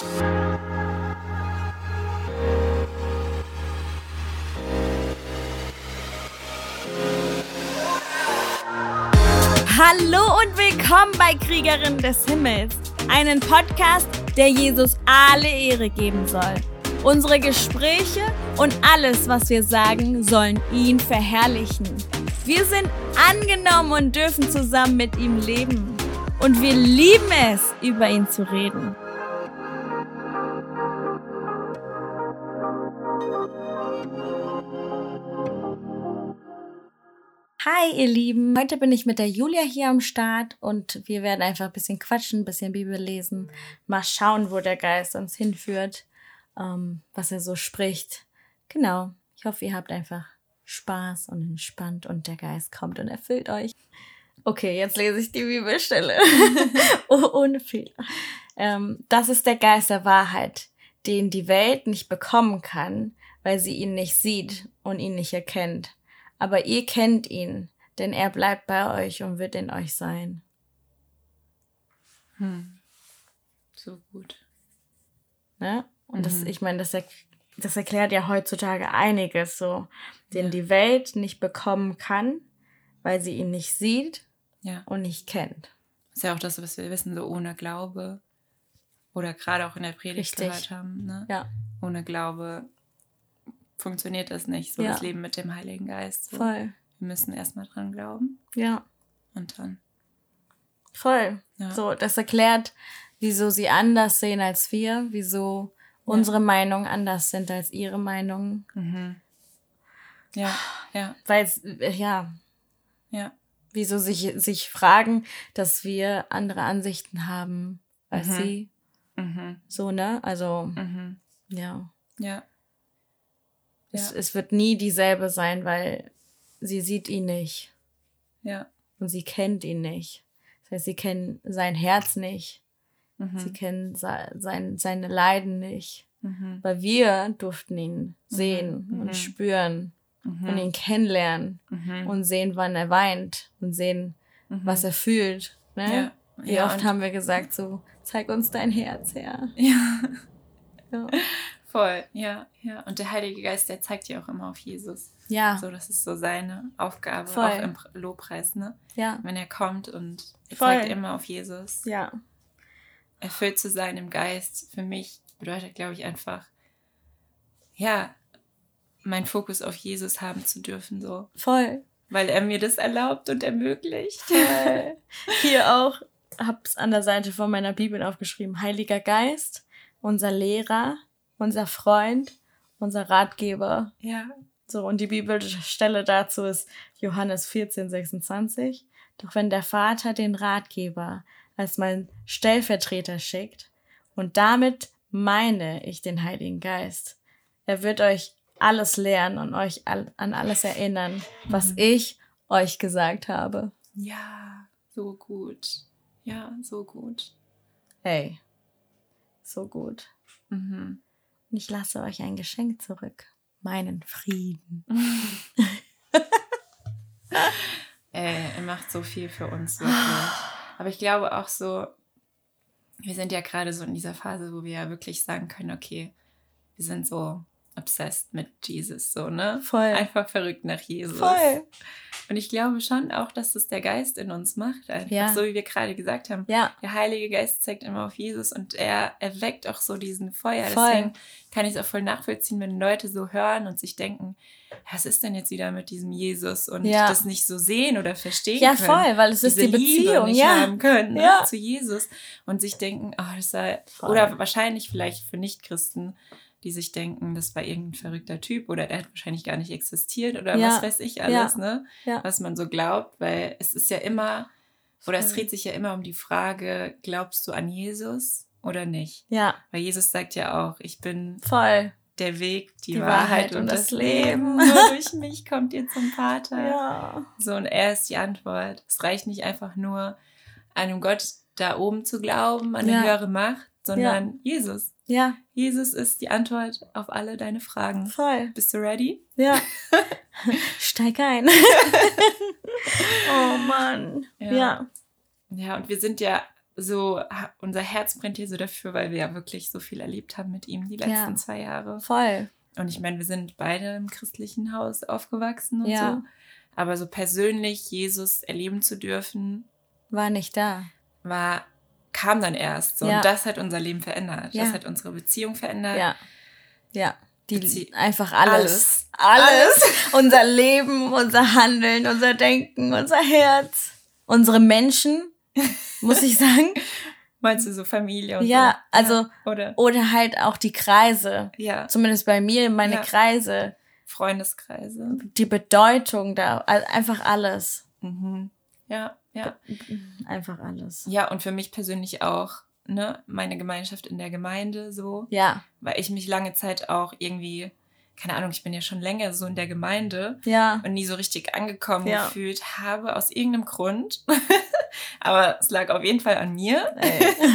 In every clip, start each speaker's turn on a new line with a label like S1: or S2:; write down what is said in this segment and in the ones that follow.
S1: Hallo und willkommen bei Kriegerin des Himmels, einen Podcast, der Jesus alle Ehre geben soll. Unsere Gespräche und alles, was wir sagen, sollen ihn verherrlichen. Wir sind angenommen und dürfen zusammen mit ihm leben. Und wir lieben es, über ihn zu reden. Hi, ihr Lieben. Heute bin ich mit der Julia hier am Start und wir werden einfach ein bisschen quatschen, ein bisschen Bibel lesen. Mal schauen, wo der Geist uns hinführt, ähm, was er so spricht. Genau. Ich hoffe, ihr habt einfach Spaß und entspannt und der Geist kommt und erfüllt euch. Okay, jetzt lese ich die Bibelstelle. oh, ohne Fehler. Ähm, das ist der Geist der Wahrheit, den die Welt nicht bekommen kann, weil sie ihn nicht sieht und ihn nicht erkennt aber ihr kennt ihn, denn er bleibt bei euch und wird in euch sein.
S2: Hm. So gut.
S1: Ne? Und mhm. das, ich meine, das, er, das erklärt ja heutzutage einiges so, den ja. die Welt nicht bekommen kann, weil sie ihn nicht sieht ja. und nicht kennt.
S2: Das ist ja auch das, was wir wissen, so ohne Glaube. Oder gerade auch in der Predigt Richtig. gehört haben. Ne? Ja. Ohne Glaube funktioniert das nicht, so ja. das Leben mit dem Heiligen Geist. So. Voll. Wir müssen erstmal dran glauben. Ja. Und dann.
S1: Voll. Ja. So, das erklärt, wieso sie anders sehen als wir, wieso ja. unsere Meinungen anders sind als ihre Meinungen. Mhm. Ja, ja. Weil, ja. Ja. Wieso sich, sich fragen, dass wir andere Ansichten haben als mhm. sie. Mhm. So, ne? Also, mhm. ja. Ja. Es, es wird nie dieselbe sein, weil sie sieht ihn nicht. Ja. Und sie kennt ihn nicht. Das heißt, sie kennen sein Herz nicht. Mhm. Sie kennen sein, seine Leiden nicht. Mhm. Weil wir durften ihn mhm. sehen mhm. und spüren mhm. und ihn kennenlernen mhm. und sehen, wann er weint und sehen, was er fühlt. Ne? Ja. Wie ja, oft haben wir gesagt, so, zeig uns dein Herz her. Ja.
S2: ja. Voll, ja, ja. Und der Heilige Geist, der zeigt ja auch immer auf Jesus. Ja. So, das ist so seine Aufgabe, Voll. auch im Lobpreis, ne? Ja. Wenn er kommt und er Voll. zeigt immer auf Jesus. Ja. Erfüllt zu sein im Geist, für mich bedeutet, glaube ich, einfach, ja, meinen Fokus auf Jesus haben zu dürfen, so. Voll. Weil er mir das erlaubt und ermöglicht. Voll.
S1: Hier auch, hab's an der Seite von meiner Bibel aufgeschrieben, Heiliger Geist, unser Lehrer, unser Freund, unser Ratgeber. Ja. So, und die Bibelstelle dazu ist Johannes 14, 26. Doch wenn der Vater den Ratgeber als mein Stellvertreter schickt, und damit meine ich den Heiligen Geist, er wird euch alles lernen und euch an alles erinnern, was mhm. ich euch gesagt habe.
S2: Ja, so gut. Ja, so gut.
S1: Hey, so gut. Mhm. Und ich lasse euch ein Geschenk zurück. Meinen Frieden.
S2: äh, er macht so viel für uns, wirklich. Aber ich glaube auch so, wir sind ja gerade so in dieser Phase, wo wir ja wirklich sagen können, okay, wir sind so obsessed mit Jesus, so, ne? Voll. Einfach verrückt nach Jesus. Voll. Und ich glaube schon auch, dass das der Geist in uns macht. Einfach ja. so wie wir gerade gesagt haben. Ja. Der Heilige Geist zeigt immer auf Jesus und er erweckt auch so diesen Feuer. Voll. Deswegen kann ich es auch voll nachvollziehen, wenn Leute so hören und sich denken, was ist denn jetzt wieder mit diesem Jesus und ja. das nicht so sehen oder verstehen ja, können. Ja, voll, weil es ist die Beziehung, Liebe nicht ja. haben können ne, ja. zu Jesus und sich denken, oh, das sei, oder wahrscheinlich vielleicht für Nichtchristen, die sich denken, das war irgendein verrückter Typ oder er hat wahrscheinlich gar nicht existiert oder ja. was weiß ich alles, ja. ne? Ja. Was man so glaubt, weil es ist ja immer, oder es dreht sich ja immer um die Frage, glaubst du an Jesus oder nicht? Ja. Weil Jesus sagt ja auch, ich bin voll der Weg, die, die Wahrheit, Wahrheit, und das, das Leben. Nur durch mich kommt ihr zum Vater. Ja. So, und er ist die Antwort. Es reicht nicht einfach nur, einem Gott da oben zu glauben, an eine ja. höhere Macht, sondern ja. Jesus. Ja. Jesus ist die Antwort auf alle deine Fragen. Voll. Bist du ready? Ja.
S1: Steig ein. oh Mann.
S2: Ja. ja. Ja, und wir sind ja so, unser Herz brennt hier so dafür, weil wir ja wirklich so viel erlebt haben mit ihm die letzten ja, zwei Jahre. Voll. Und ich meine, wir sind beide im christlichen Haus aufgewachsen und ja. so. Aber so persönlich Jesus erleben zu dürfen.
S1: War nicht da.
S2: War, kam dann erst. So. Ja. Und das hat unser Leben verändert. Ja. Das hat unsere Beziehung verändert.
S1: Ja. Ja. Die, Bezie einfach alles. Alles. alles. unser Leben, unser Handeln, unser Denken, unser Herz, unsere Menschen, muss ich sagen.
S2: Meinst du so Familie und
S1: ja, so? Also, ja, also oder? oder halt auch die Kreise. Ja. Zumindest bei mir meine ja. Kreise.
S2: Freundeskreise.
S1: Die Bedeutung da, einfach alles.
S2: Mhm. Ja, ja.
S1: Einfach alles.
S2: Ja, und für mich persönlich auch, ne, meine Gemeinschaft in der Gemeinde so. Ja. Weil ich mich lange Zeit auch irgendwie keine Ahnung, ich bin ja schon länger so in der Gemeinde ja. und nie so richtig angekommen ja. gefühlt habe, aus irgendeinem Grund. Aber es lag auf jeden Fall an mir.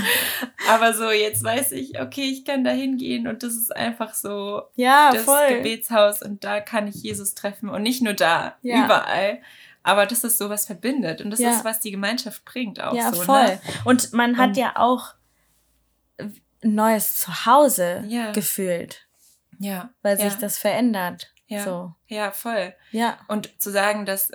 S2: Aber so, jetzt weiß ich, okay, ich kann da hingehen und das ist einfach so ja, das voll. Gebetshaus und da kann ich Jesus treffen und nicht nur da, überall. Aber das ist so, was verbindet und das ja. ist, was die Gemeinschaft bringt auch ja, so. Ne? Voll. Ne?
S1: Und man hat und, ja auch ein neues Zuhause gefühlt. Ja. Weil sich das verändert.
S2: Ja.
S1: So.
S2: Ja, voll. Ja. Und zu sagen, dass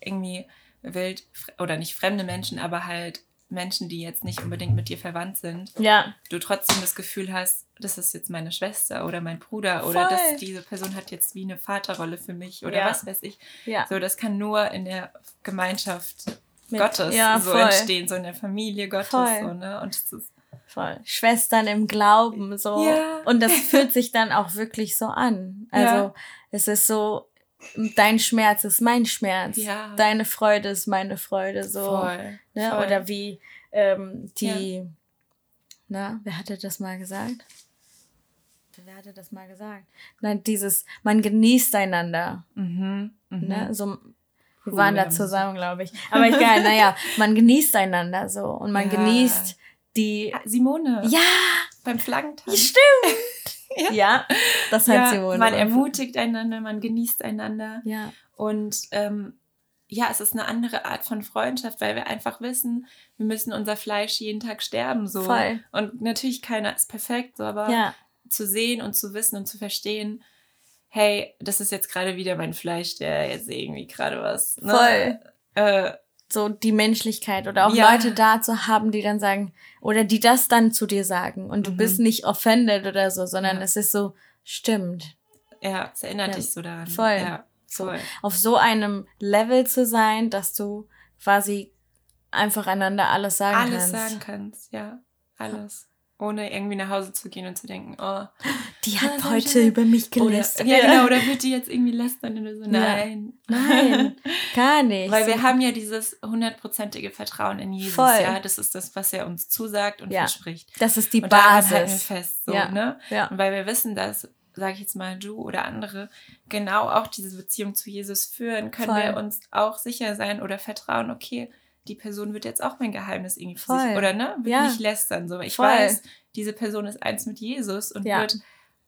S2: irgendwie wild oder nicht fremde Menschen, aber halt Menschen, die jetzt nicht unbedingt mit dir verwandt sind, ja. du trotzdem das Gefühl hast, das ist jetzt meine Schwester oder mein Bruder oder Voll. dass diese Person hat jetzt wie eine Vaterrolle für mich oder ja. was weiß ich. Ja. So, das kann nur in der Gemeinschaft mit, Gottes ja, so voll. entstehen, so in der Familie Gottes. Voll. So, ne? Und es ist
S1: Voll. Schwestern im Glauben, so. Ja. Und das fühlt sich dann auch wirklich so an. Also, es ist so, dein Schmerz ist mein Schmerz. Ja. Deine Freude ist meine Freude. So. Voll. Ne? Voll. Oder wie ähm, die, ja. na, wer hatte das mal gesagt? Wer hatte das mal gesagt? Nein, dieses, man genießt einander. Mhm. Mhm. Ne? So, wir waren da zusammen, glaube ich. Aber egal, naja, man genießt einander so und man ja. genießt die.
S2: Ah, Simone. Ja! Beim Flaggentag.
S1: Stimmt! Ja. ja,
S2: das hat ja, Simone. Man ermutigt einander, man genießt einander. Ja. Und ähm, ja, es ist eine andere Art von Freundschaft, weil wir einfach wissen, wir müssen unser Fleisch jeden Tag sterben. So. Voll. Und natürlich keiner ist perfekt, so, aber ja. zu sehen und zu wissen und zu verstehen, hey, das ist jetzt gerade wieder mein Fleisch, der jetzt irgendwie gerade was. Ne? Voll.
S1: Äh, so die Menschlichkeit oder auch ja. Leute da zu haben, die dann sagen, oder die das dann zu dir sagen und du mhm. bist nicht offended oder so, sondern ja. es ist so, stimmt.
S2: Ja, es erinnert ja. dich so daran. Voll. Ja,
S1: voll. So, auf so einem Level zu sein, dass du quasi einfach einander alles sagen
S2: alles kannst. Alles sagen kannst, ja. Alles ohne irgendwie nach Hause zu gehen und zu denken, oh,
S1: die hat heute schön. über mich gelästert.
S2: Oder, ja, genau, oder wird die jetzt irgendwie lästern oder so? Nein. Ja. Nein, gar nicht. Weil wir haben ja dieses hundertprozentige Vertrauen in Jesus, Voll. ja. Das ist das, was er uns zusagt und ja. verspricht. Das ist die und Basis. Halten wir fest, so, ja. ne? Ja. Und weil wir wissen, dass sage ich jetzt mal, du oder andere genau auch diese Beziehung zu Jesus führen, können Voll. wir uns auch sicher sein oder vertrauen, okay, die Person wird jetzt auch mein Geheimnis irgendwie für sich, oder ne? Wird ja. nicht lästern. So. Ich Voll. weiß, diese Person ist eins mit Jesus und ja. wird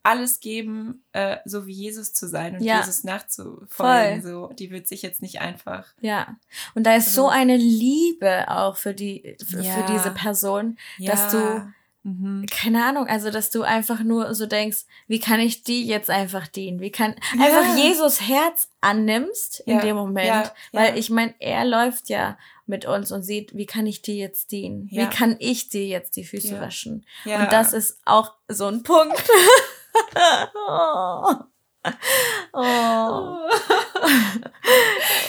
S2: alles geben, äh, so wie Jesus zu sein und ja. Jesus nachzufolgen. So, die wird sich jetzt nicht einfach.
S1: Ja. Und da ist also, so eine Liebe auch für die, für, ja. für diese Person, dass du Mhm. Keine Ahnung, also dass du einfach nur so denkst, wie kann ich die jetzt einfach dienen? Wie kann einfach Jesus Herz annimmst in dem Moment, weil ich meine, er läuft ja mit uns und sieht, wie kann ich dir jetzt dienen? Wie kann ich dir jetzt die Füße waschen? Und das ist auch so ein Punkt. oh. Oh.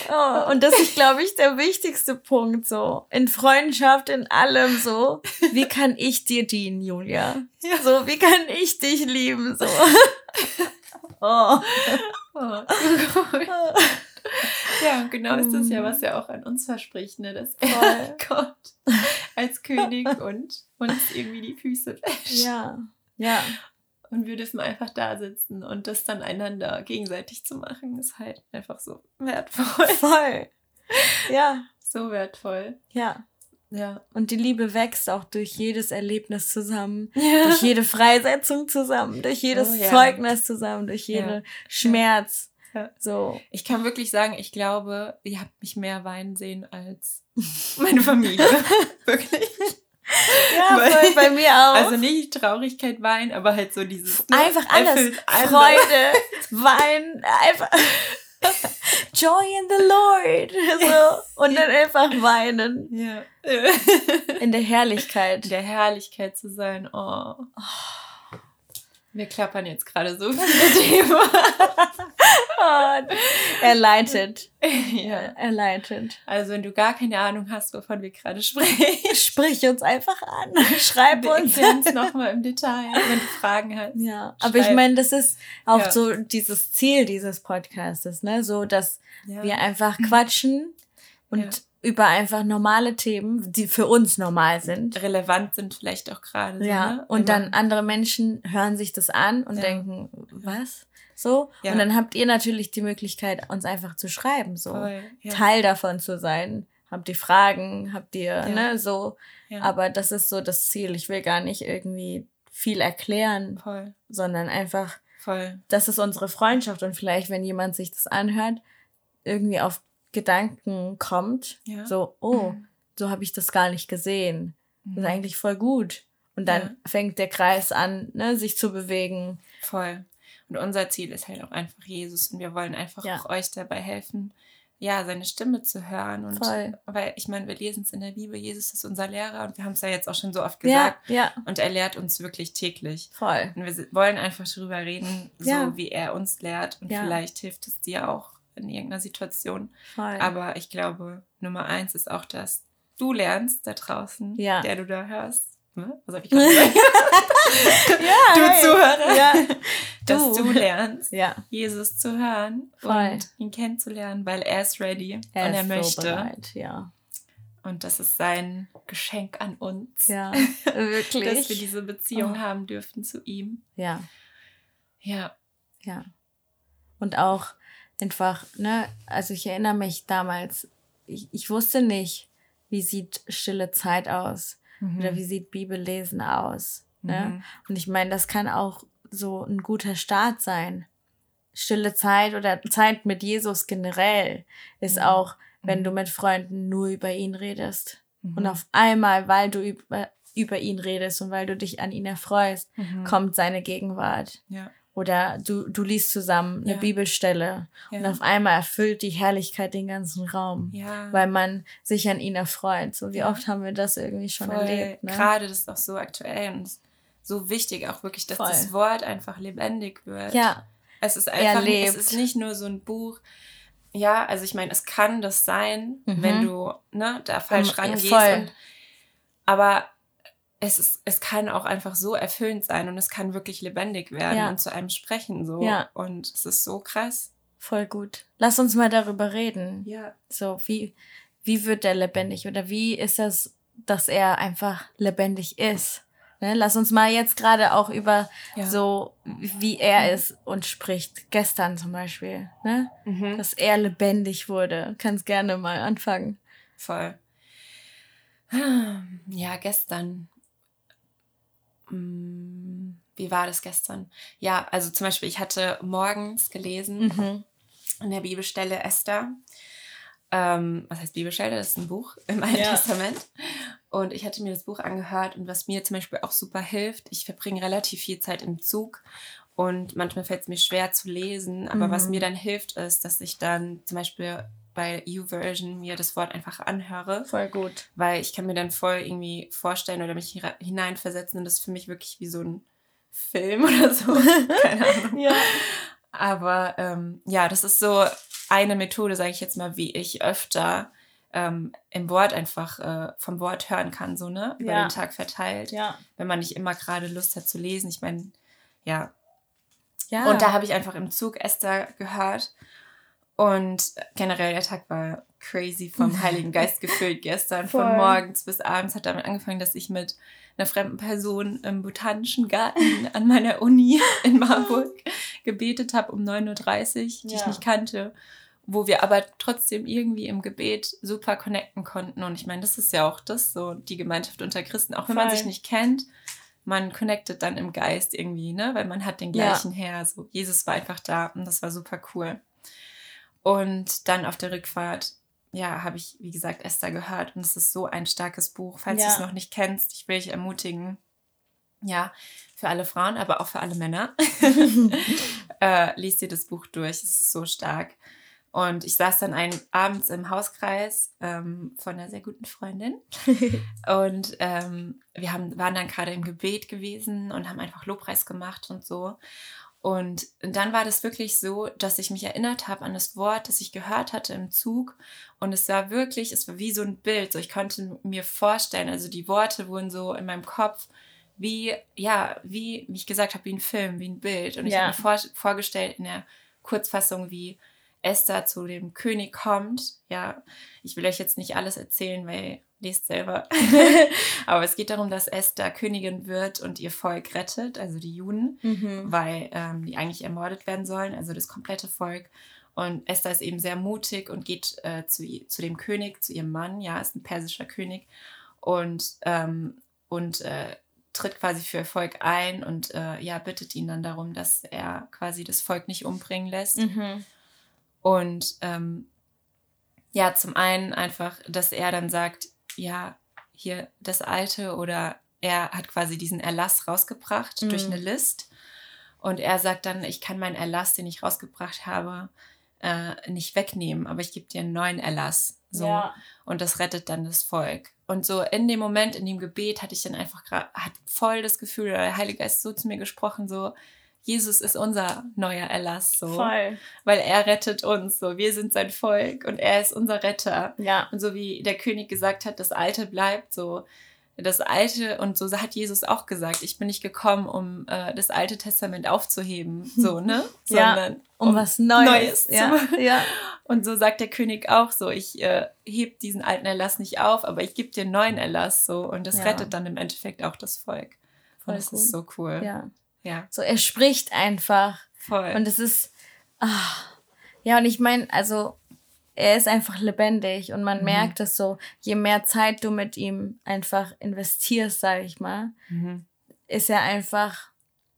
S1: oh. Und das ist, glaube ich, der wichtigste Punkt so. In Freundschaft, in allem so. Wie kann ich dir dienen, Julia? Ja. So, wie kann ich dich lieben? So. Oh.
S2: oh. Ja, genau ist das ja, was er auch an uns verspricht, ne? dass er Gott als König und uns irgendwie die Füße wäscht. Ja, ja. Und wir dürfen einfach da sitzen und das dann einander gegenseitig zu machen, ist halt einfach so wertvoll. Voll. Ja. So wertvoll.
S1: Ja. Ja. Und die Liebe wächst auch durch jedes Erlebnis zusammen, ja. durch jede Freisetzung zusammen, durch jedes oh, ja. Zeugnis zusammen, durch jeden ja. Schmerz.
S2: Ja. So. Ich kann wirklich sagen, ich glaube, ihr habt mich mehr weinen sehen als meine Familie. wirklich. Ja, voll bei mir auch. Also nicht Traurigkeit weinen, aber halt so dieses. Ne, einfach alles.
S1: Freude, weinen, einfach. Joy in the Lord. So. Und dann einfach weinen. Ja. In der Herrlichkeit.
S2: In der Herrlichkeit zu sein. Oh. Wir klappern jetzt gerade so viele Themen.
S1: er leitet. Ja. Er leitet.
S2: Also, wenn du gar keine Ahnung hast, wovon wir gerade sprechen.
S1: Sprich uns einfach an. Schreib wir uns.
S2: Wir nochmal im Detail, wenn du Fragen hast.
S1: Ja, aber ich meine, das ist auch ja. so dieses Ziel dieses Podcastes, ne? So, dass ja. wir einfach quatschen und über einfach normale Themen, die für uns normal sind.
S2: Relevant sind vielleicht auch gerade. So,
S1: ja, ne? und dann andere Menschen hören sich das an und ja. denken, was? So. Ja. Und dann habt ihr natürlich die Möglichkeit, uns einfach zu schreiben, so. Voll, ja. Teil davon zu sein. Habt ihr Fragen? Habt ihr, ne, so. Aber das ist so das Ziel. Ich will gar nicht irgendwie viel erklären, Voll. sondern einfach, Voll. das ist unsere Freundschaft und vielleicht, wenn jemand sich das anhört, irgendwie auf Gedanken kommt, ja. so, oh, mhm. so habe ich das gar nicht gesehen. Das ist mhm. eigentlich voll gut. Und dann ja. fängt der Kreis an, ne, sich zu bewegen.
S2: Voll. Und unser Ziel ist halt auch einfach Jesus und wir wollen einfach ja. auch euch dabei helfen, ja, seine Stimme zu hören. Und Voll. weil ich meine, wir lesen es in der Bibel, Jesus ist unser Lehrer und wir haben es ja jetzt auch schon so oft gesagt. Ja, ja. Und er lehrt uns wirklich täglich. Voll. Und wir wollen einfach darüber reden, so wie er uns lehrt. Und vielleicht hilft es dir auch in irgendeiner Situation. Voll. Aber ich glaube, Nummer eins ist auch, dass du lernst da draußen, ja. der du da hörst. Ne? Was habe ich gerade gesagt? ja, du hey. Zuhörer. Ja. Dass du, lernst, ja. Jesus zu hören Voll. und ihn kennenzulernen, weil er ist ready er und er möchte. So bereit, ja. Und das ist sein Geschenk an uns. Ja, wirklich. dass wir diese Beziehung oh. haben dürfen zu ihm.
S1: Ja. Ja. Ja. Und auch einfach, ne, also ich erinnere mich damals, ich, ich wusste nicht, wie sieht stille Zeit aus mhm. oder wie sieht Bibellesen aus. Ne? Mhm. Und ich meine, das kann auch so ein guter Start sein. Stille Zeit oder Zeit mit Jesus generell ist mhm. auch, wenn mhm. du mit Freunden nur über ihn redest. Und mhm. auf einmal, weil du über, über ihn redest und weil du dich an ihn erfreust, mhm. kommt seine Gegenwart. Ja. Oder du, du liest zusammen eine ja. Bibelstelle ja. und auf einmal erfüllt die Herrlichkeit den ganzen Raum, ja. weil man sich an ihn erfreut. So wie oft haben wir das irgendwie schon Voll. erlebt.
S2: Ne? Gerade das ist auch so aktuell und so wichtig auch wirklich, dass Voll. das Wort einfach lebendig wird. Ja. Es ist einfach, es ist nicht nur so ein Buch. Ja, also ich meine, es kann das sein, mhm. wenn du ne, da falsch um, rangehst. Und, aber es, ist, es kann auch einfach so erfüllend sein und es kann wirklich lebendig werden ja. und zu einem sprechen so. Ja. Und es ist so krass.
S1: Voll gut. Lass uns mal darüber reden. Ja. So, wie, wie wird er lebendig oder wie ist das, dass er einfach lebendig ist? Ne? Lass uns mal jetzt gerade auch über ja. so, wie er mhm. ist und spricht. Gestern zum Beispiel, ne? Mhm. Dass er lebendig wurde. Kannst gerne mal anfangen.
S2: Voll. Ja, gestern wie war das gestern? Ja, also zum Beispiel, ich hatte morgens gelesen mhm. in der Bibelstelle Esther. Ähm, was heißt Bibelstelle? Das ist ein Buch im Alten ja. Testament. Und ich hatte mir das Buch angehört und was mir zum Beispiel auch super hilft, ich verbringe relativ viel Zeit im Zug und manchmal fällt es mir schwer zu lesen, aber mhm. was mir dann hilft, ist, dass ich dann zum Beispiel bei YouVersion mir das Wort einfach anhöre.
S1: Voll gut.
S2: Weil ich kann mir dann voll irgendwie vorstellen oder mich hineinversetzen und das ist für mich wirklich wie so ein Film oder so. Keine Ahnung. ja. Aber ähm, ja, das ist so eine Methode, sage ich jetzt mal, wie ich öfter ähm, im Wort einfach äh, vom Wort hören kann, so, ne? Über ja. den Tag verteilt. Ja. Wenn man nicht immer gerade Lust hat zu lesen. Ich meine, ja. Ja. Und da habe ich einfach im Zug Esther gehört und generell der Tag war crazy vom Heiligen Geist gefüllt gestern. Voll. Von morgens bis abends hat damit angefangen, dass ich mit einer fremden Person im Botanischen Garten an meiner Uni in Marburg gebetet habe um 9.30 Uhr, die ja. ich nicht kannte. Wo wir aber trotzdem irgendwie im Gebet super connecten konnten. Und ich meine, das ist ja auch das, so die Gemeinschaft unter Christen. Auch wenn Voll. man sich nicht kennt, man connectet dann im Geist irgendwie, ne? Weil man hat den gleichen ja. Herr. So, Jesus war einfach da und das war super cool. Und dann auf der Rückfahrt ja, habe ich, wie gesagt, Esther gehört und es ist so ein starkes Buch. Falls ja. du es noch nicht kennst, ich will dich ermutigen, ja, für alle Frauen, aber auch für alle Männer, äh, liest dir das Buch durch. Es ist so stark. Und ich saß dann ein, abends im Hauskreis ähm, von einer sehr guten Freundin. und ähm, wir haben, waren dann gerade im Gebet gewesen und haben einfach Lobpreis gemacht und so. Und dann war das wirklich so, dass ich mich erinnert habe an das Wort, das ich gehört hatte im Zug. Und es war wirklich, es war wie so ein Bild. So, ich konnte mir vorstellen, also die Worte wurden so in meinem Kopf wie, ja, wie, wie ich gesagt habe, wie ein Film, wie ein Bild. Und ich ja. habe mir vor, vorgestellt in der Kurzfassung, wie Esther zu dem König kommt. Ja, ich will euch jetzt nicht alles erzählen, weil lest selber. Aber es geht darum, dass Esther Königin wird und ihr Volk rettet, also die Juden, mhm. weil ähm, die eigentlich ermordet werden sollen, also das komplette Volk. Und Esther ist eben sehr mutig und geht äh, zu, zu dem König, zu ihrem Mann, ja, ist ein persischer König und, ähm, und äh, tritt quasi für ihr Volk ein und äh, ja, bittet ihn dann darum, dass er quasi das Volk nicht umbringen lässt. Mhm. Und ähm, ja, zum einen einfach, dass er dann sagt, ja, hier das Alte oder er hat quasi diesen Erlass rausgebracht mhm. durch eine List. Und er sagt dann, ich kann meinen Erlass, den ich rausgebracht habe, äh, nicht wegnehmen, aber ich gebe dir einen neuen Erlass. So. Ja. Und das rettet dann das Volk. Und so in dem Moment, in dem Gebet, hatte ich dann einfach gerade, hat voll das Gefühl, der Heilige Geist so zu mir gesprochen, so, Jesus ist unser neuer Erlass, so. Voll. Weil er rettet uns, so. Wir sind sein Volk und er ist unser Retter. Ja. Und so wie der König gesagt hat, das Alte bleibt, so. Das Alte, und so hat Jesus auch gesagt, ich bin nicht gekommen, um äh, das Alte Testament aufzuheben, so, ne? Sondern ja, um, um was Neues, Neues ja. Ja. Und so sagt der König auch so, ich äh, heb diesen alten Erlass nicht auf, aber ich gebe dir einen neuen Erlass, so. Und das ja. rettet dann im Endeffekt auch das Volk. Und das cool. ist so cool.
S1: Ja. Ja. So, er spricht einfach. Voll. Und es ist, ach, ja, und ich meine, also, er ist einfach lebendig und man mhm. merkt es so, je mehr Zeit du mit ihm einfach investierst, sage ich mal, mhm. ist er einfach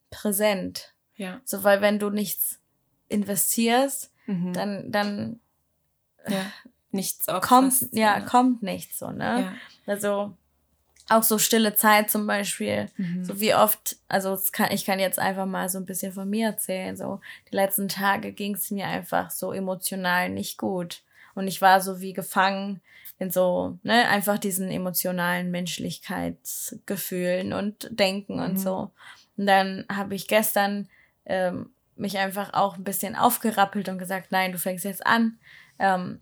S1: präsent. Ja. So, weil wenn du nichts investierst, mhm. dann, dann ja. nichts kommt, ja, ja, kommt nichts so, ne? Ja. Also, auch so stille Zeit zum Beispiel. Mhm. So wie oft, also kann, ich kann jetzt einfach mal so ein bisschen von mir erzählen. So die letzten Tage ging es mir einfach so emotional nicht gut. Und ich war so wie gefangen in so, ne, einfach diesen emotionalen Menschlichkeitsgefühlen und Denken mhm. und so. Und dann habe ich gestern ähm, mich einfach auch ein bisschen aufgerappelt und gesagt, nein, du fängst jetzt an, ähm,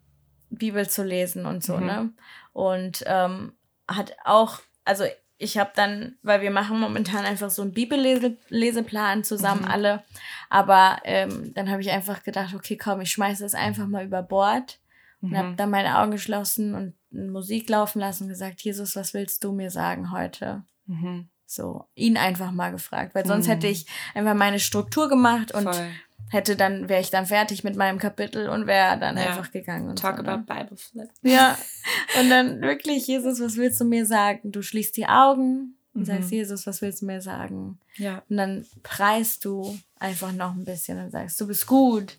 S1: Bibel zu lesen und so, mhm. ne? Und ähm, hat auch also ich habe dann, weil wir machen momentan einfach so einen Bibelleseplan zusammen mhm. alle, aber ähm, dann habe ich einfach gedacht, okay, komm, ich schmeiße das einfach mal über Bord mhm. und habe dann meine Augen geschlossen und Musik laufen lassen und gesagt, Jesus, was willst du mir sagen heute? Mhm. So, ihn einfach mal gefragt, weil sonst hätte mhm. ich einfach meine Struktur gemacht und Voll hätte dann, wäre ich dann fertig mit meinem Kapitel und wäre dann ja. einfach gegangen. Und Talk so, ne? about Bible Flip. Ja. Und dann wirklich, Jesus, was willst du mir sagen? Du schließt die Augen und mhm. sagst, Jesus, was willst du mir sagen? Ja. Und dann preist du einfach noch ein bisschen und sagst, du bist gut.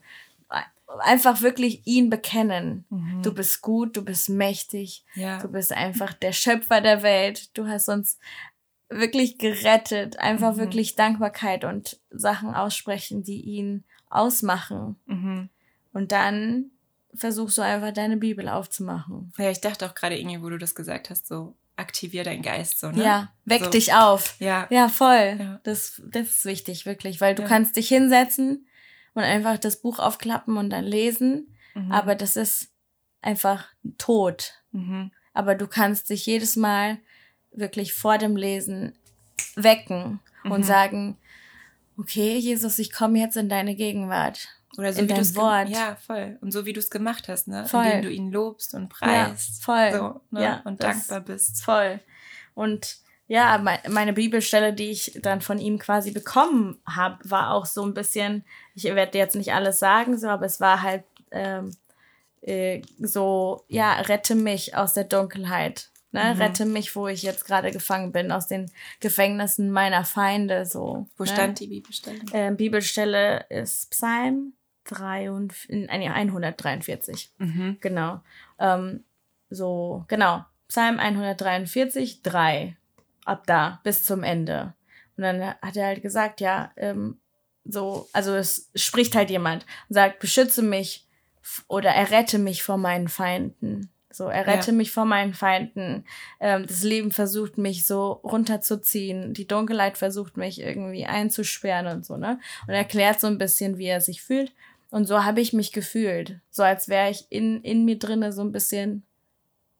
S1: Einfach wirklich ihn bekennen. Mhm. Du bist gut, du bist mächtig. Ja. Du bist einfach der Schöpfer der Welt. Du hast uns wirklich gerettet. Einfach mhm. wirklich Dankbarkeit und Sachen aussprechen, die ihn ausmachen. Mhm. Und dann versuchst du einfach deine Bibel aufzumachen.
S2: Ja, ich dachte auch gerade, Inge, wo du das gesagt hast, so aktivier deinen Geist so, ne?
S1: Ja, weck so. dich auf. Ja. Ja, voll. Ja. Das, das ist wichtig, wirklich, weil du ja. kannst dich hinsetzen und einfach das Buch aufklappen und dann lesen, mhm. aber das ist einfach tot. Mhm. Aber du kannst dich jedes Mal wirklich vor dem Lesen wecken mhm. und sagen, okay, Jesus, ich komme jetzt in deine Gegenwart. Oder
S2: so in wie dein Wort. Ja, voll. Und so wie du es gemacht hast, ne? Voll. Indem du ihn lobst und preist. Ja, voll. So, ne? ja, und dankbar bist.
S1: Voll. Und ja, meine Bibelstelle, die ich dann von ihm quasi bekommen habe, war auch so ein bisschen, ich werde jetzt nicht alles sagen, so, aber es war halt ähm, äh, so, ja, rette mich aus der Dunkelheit. Ne? Mhm. Rette mich, wo ich jetzt gerade gefangen bin, aus den Gefängnissen meiner Feinde. So,
S2: wo
S1: ne?
S2: stand die Bibelstelle?
S1: Äh, Bibelstelle ist Psalm 143. Mhm. Genau. Ähm, so, genau. Psalm 143, 3. Ab da, bis zum Ende. Und dann hat er halt gesagt, ja, ähm, so, also es spricht halt jemand und sagt, beschütze mich oder errette mich vor meinen Feinden. So, errette ja. mich vor meinen Feinden. Ähm, das Leben versucht mich so runterzuziehen. Die Dunkelheit versucht mich irgendwie einzusperren und so, ne? Und erklärt so ein bisschen, wie er sich fühlt. Und so habe ich mich gefühlt. So als wäre ich in, in mir drinne so ein bisschen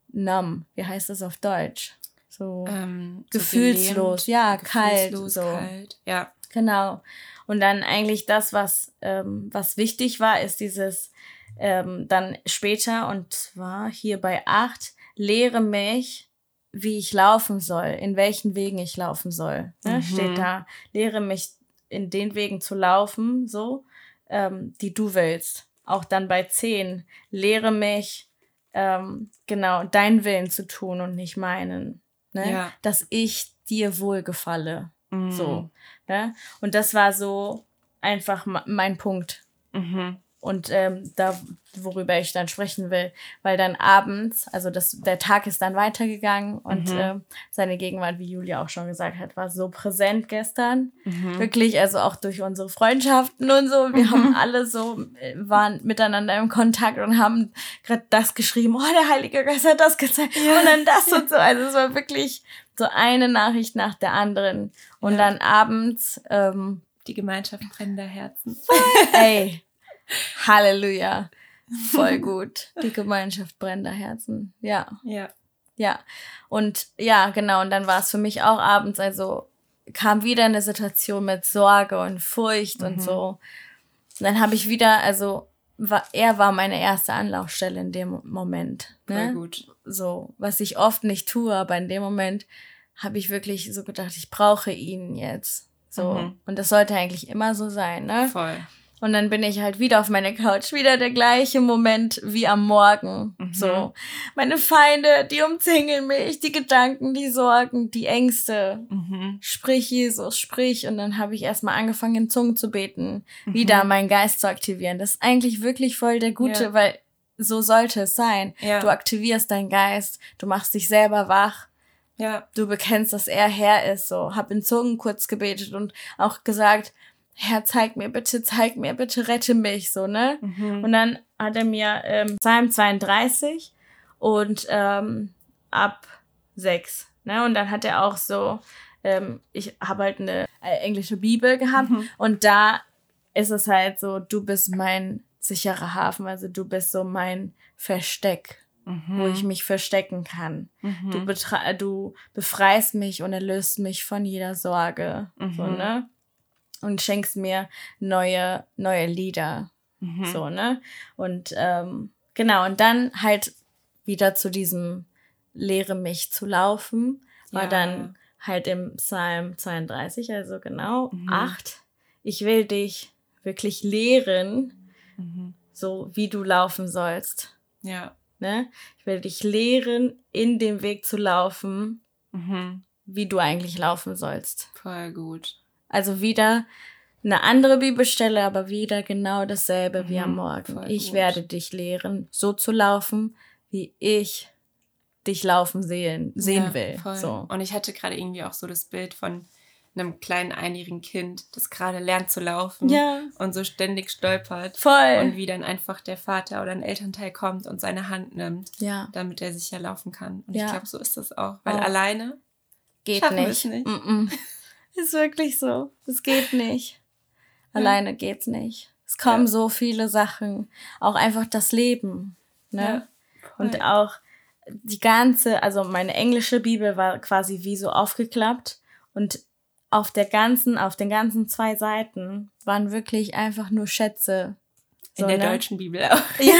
S1: numb. Wie heißt das auf Deutsch? So, ähm, gefühlslos, so ja, gefühlslos, kalt. So. Kalt. Ja. Genau. Und dann eigentlich das, was, ähm, was wichtig war, ist dieses ähm, dann später, und zwar hier bei acht, lehre mich, wie ich laufen soll, in welchen Wegen ich laufen soll. Ne? Mhm. Steht da, lehre mich in den Wegen zu laufen, so, ähm, die du willst. Auch dann bei zehn, lehre mich, ähm, genau, deinen Willen zu tun und nicht meinen. Ne? Ja. Dass ich dir wohlgefalle. Mhm. So. Ne? Und das war so einfach mein Punkt. Mhm und ähm, da, worüber ich dann sprechen will, weil dann abends, also das, der Tag ist dann weitergegangen und mhm. äh, seine Gegenwart, wie Julia auch schon gesagt hat, war so präsent gestern. Mhm. Wirklich, also auch durch unsere Freundschaften und so. Wir mhm. haben alle so, äh, waren miteinander im Kontakt und haben gerade das geschrieben, oh, der Heilige Geist hat das gezeigt ja. und dann das und so. Also es war wirklich so eine Nachricht nach der anderen. Und ja. dann abends, ähm,
S2: die Gemeinschaft brennender Herzen.
S1: Ey, Halleluja. Voll gut. Die Gemeinschaft brennender Herzen. Ja. Ja. Ja. Und ja, genau. Und dann war es für mich auch abends, also kam wieder eine Situation mit Sorge und Furcht mhm. und so. Und dann habe ich wieder, also war, er war meine erste Anlaufstelle in dem Moment. Ne? Voll gut. So, was ich oft nicht tue, aber in dem Moment habe ich wirklich so gedacht, ich brauche ihn jetzt. So. Mhm. Und das sollte eigentlich immer so sein, ne? Voll. Und dann bin ich halt wieder auf meiner Couch, wieder der gleiche Moment wie am Morgen. Mhm. So, meine Feinde, die umzingeln mich, die Gedanken, die Sorgen, die Ängste. Mhm. Sprich, Jesus, sprich. Und dann habe ich erstmal angefangen, in Zungen zu beten, mhm. wieder meinen Geist zu aktivieren. Das ist eigentlich wirklich voll der Gute, ja. weil so sollte es sein. Ja. Du aktivierst deinen Geist, du machst dich selber wach. Ja. Du bekennst, dass er Herr ist, so. Hab in Zungen kurz gebetet und auch gesagt, Herr, zeig mir bitte, zeig mir bitte, rette mich, so, ne? Mhm. Und dann hat er mir ähm, Psalm 32 und ähm, ab 6, ne? Und dann hat er auch so, ähm, ich habe halt eine äh, englische Bibel gehabt mhm. und da ist es halt so, du bist mein sicherer Hafen, also du bist so mein Versteck, mhm. wo ich mich verstecken kann. Mhm. Du, du befreist mich und erlöst mich von jeder Sorge, so, mhm. ne? Und schenkst mir neue, neue Lieder. Mhm. So, ne? Und ähm, genau, und dann halt wieder zu diesem Lehre mich zu laufen, war ja. dann halt im Psalm 32, also genau mhm. 8. Ich will dich wirklich lehren, mhm. so wie du laufen sollst. Ja. Ne? Ich will dich lehren, in dem Weg zu laufen, mhm. wie du eigentlich laufen sollst.
S2: Voll gut.
S1: Also wieder eine andere Bibelstelle, aber wieder genau dasselbe mhm, wie am mhm, Morgen. Ich gut. werde dich lehren, so zu laufen, wie ich dich laufen sehen, sehen ja, will.
S2: Voll. So. Und ich hatte gerade irgendwie auch so das Bild von einem kleinen einjährigen Kind, das gerade lernt zu laufen ja. und so ständig stolpert. Voll. Und wie dann einfach der Vater oder ein Elternteil kommt und seine Hand nimmt, ja. damit er sicher laufen kann. Und ich glaube, so ist das auch. Weil auch. alleine geht nicht. nicht. Mm
S1: -mm. Ist wirklich so. Es geht nicht. Alleine ja. geht's nicht. Es kommen ja. so viele Sachen. Auch einfach das Leben. Ne? Ja. Und auch die ganze, also meine englische Bibel war quasi wie so aufgeklappt und auf der ganzen, auf den ganzen zwei Seiten waren wirklich einfach nur Schätze.
S2: So, in der ne? deutschen Bibel auch.
S1: Ja,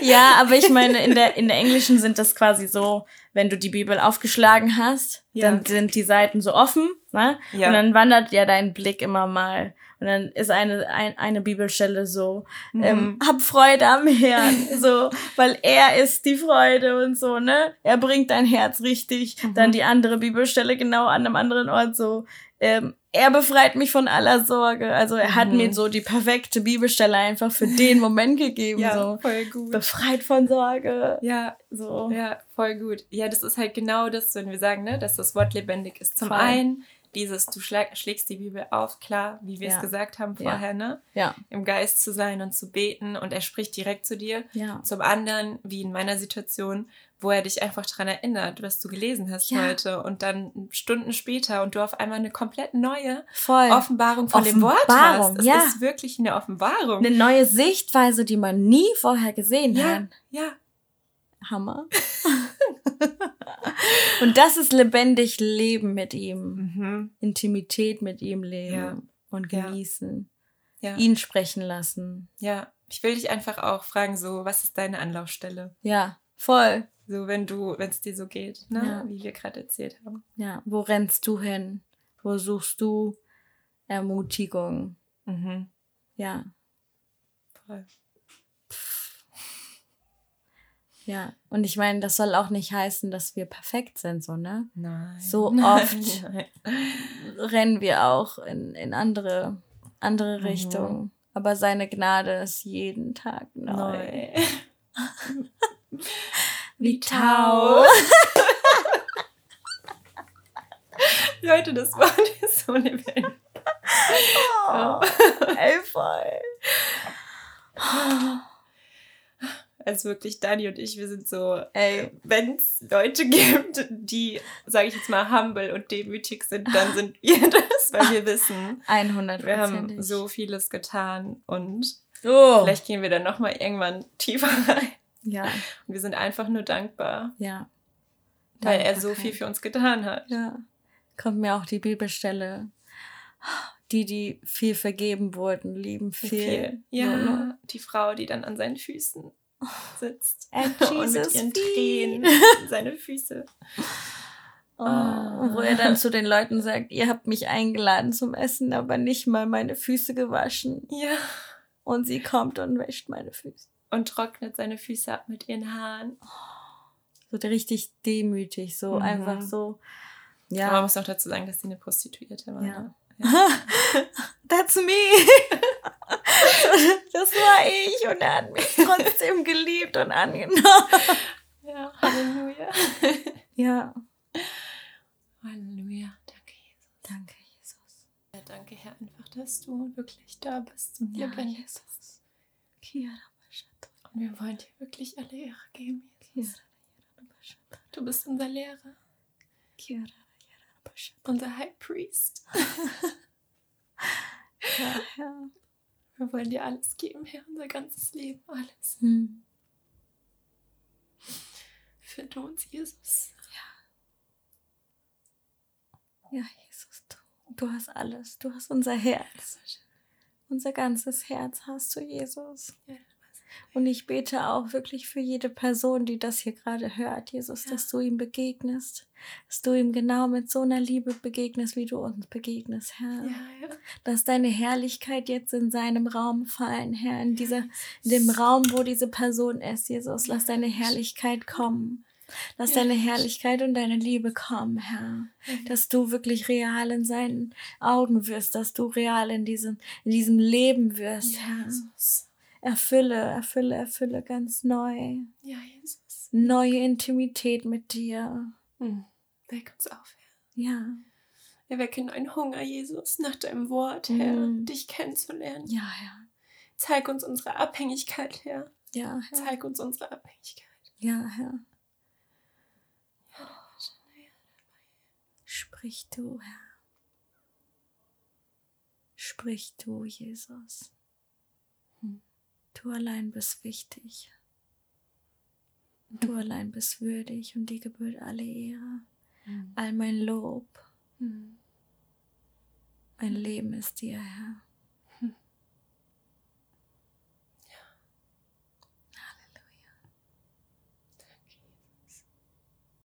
S1: ja, aber ich meine, in der, in der englischen sind das quasi so, wenn du die Bibel aufgeschlagen hast, ja. dann sind die Seiten so offen, ne? Ja. Und dann wandert ja dein Blick immer mal Und dann ist eine, ein, eine Bibelstelle so, mhm. ähm, hab Freude am Herrn, so, weil er ist die Freude und so, ne? Er bringt dein Herz richtig. Mhm. Dann die andere Bibelstelle genau an einem anderen Ort so, ähm, er befreit mich von aller Sorge. Also er hat mhm. mir so die perfekte Bibelstelle einfach für den Moment gegeben. ja, so. voll gut. Befreit von Sorge.
S2: Ja, so. Ja, voll gut. Ja, das ist halt genau das, wenn wir sagen, ne, dass das Wort lebendig ist. Zum voll. einen dieses, du schlag, schlägst die Bibel auf, klar, wie wir ja. es gesagt haben vorher, ja. ne? Ja. Im Geist zu sein und zu beten und er spricht direkt zu dir. Ja. Zum anderen, wie in meiner Situation, wo er dich einfach daran erinnert, was du gelesen hast ja. heute und dann Stunden später und du auf einmal eine komplett neue Voll. Offenbarung von Offenbarung, dem Wort hast. Es ja. ist wirklich eine Offenbarung.
S1: Eine neue Sichtweise, die man nie vorher gesehen ja. hat. Ja. Hammer. und das ist lebendig Leben mit ihm. Mhm. Intimität mit ihm leben ja. und genießen. Ja. Ihn sprechen lassen.
S2: Ja, ich will dich einfach auch fragen, so, was ist deine Anlaufstelle?
S1: Ja, voll.
S2: So, wenn du, wenn es dir so geht, ne? Ja. wie wir gerade erzählt haben.
S1: Ja, wo rennst du hin? Wo suchst du Ermutigung? Mhm. Ja. Voll. Ja, und ich meine, das soll auch nicht heißen, dass wir perfekt sind, so, ne? Nein. So oft Nein. rennen wir auch in, in andere, andere mhm. Richtungen. Aber seine Gnade ist jeden Tag neu. neu. Wie Tau.
S2: Leute, das war nicht so eine Welt. Oh, ey, voll. Also wirklich, Dani und ich, wir sind so, ey, wenn es Leute gibt, die, sage ich jetzt mal, humble und demütig sind, dann sind wir das, weil wir wissen, 100 wir haben so vieles getan und oh. vielleicht gehen wir dann nochmal irgendwann tiefer rein. Ja. Und wir sind einfach nur dankbar. Ja. Weil er so viel für uns getan hat.
S1: Ja. Kommt mir auch die Bibelstelle. Die, die viel vergeben wurden, lieben viel. viel.
S2: Ja, ne? die Frau, die dann an seinen Füßen sitzt. und mit ihren Tränen seine Füße.
S1: Oh, wo er dann zu den Leuten sagt, ihr habt mich eingeladen zum Essen, aber nicht mal meine Füße gewaschen. Ja. Und sie kommt und wäscht meine Füße
S2: und trocknet seine Füße ab mit ihren Haaren.
S1: So richtig demütig, so mhm. einfach so.
S2: Ja. Aber man muss auch dazu sagen, dass sie eine Prostituierte war. Ja.
S1: Ja. That's me. das war ich und er hat mich trotzdem geliebt und angenommen. Ja, Halleluja.
S2: Ja. Halleluja. Danke, Jesus.
S1: Danke, Jesus.
S2: Ja, danke, Herr, einfach, dass du wirklich da bist und ja, bist. Kiara. Und wir wollen dir wirklich alle Ehre geben, Jesus. Du bist unser Lehrer. Unser High Priest. ja, ja. Wir wollen dir alles geben, Herr, unser ganzes Leben, alles. Hm. Finde uns, Jesus.
S1: Ja. Ja, Jesus, du, du hast alles. Du hast unser Herz. Unser ganzes Herz hast du, Jesus. Ja. Und ich bete auch wirklich für jede Person, die das hier gerade hört, Jesus, ja. dass du ihm begegnest, dass du ihm genau mit so einer Liebe begegnest, wie du uns begegnest, Herr. Ja, ja. Dass deine Herrlichkeit jetzt in seinem Raum fallen, Herr, in, dieser, in dem Raum, wo diese Person ist, Jesus. Lass deine Herrlichkeit kommen. Lass deine Herrlichkeit und deine Liebe kommen, Herr. Dass du wirklich real in seinen Augen wirst, dass du real in diesem, in diesem Leben wirst, Herr. Jesus erfülle, erfülle, erfülle ganz neu. Ja, Jesus. Neue Intimität mit dir.
S2: Hm. Weck uns auf,
S1: Herr. Ja.
S2: Erwecke neuen Hunger, Jesus, nach deinem Wort, Herr, mm. dich kennenzulernen.
S1: Ja, Herr.
S2: Zeig uns unsere Abhängigkeit, Herr. Ja, Herr. Zeig uns unsere Abhängigkeit.
S1: Ja, Herr. Sprich du, Herr. Sprich du, Jesus. Du allein bist wichtig. Du allein bist würdig und dir gebührt alle Ehre, mhm. all mein Lob. Mhm. Mein Leben ist dir, Herr.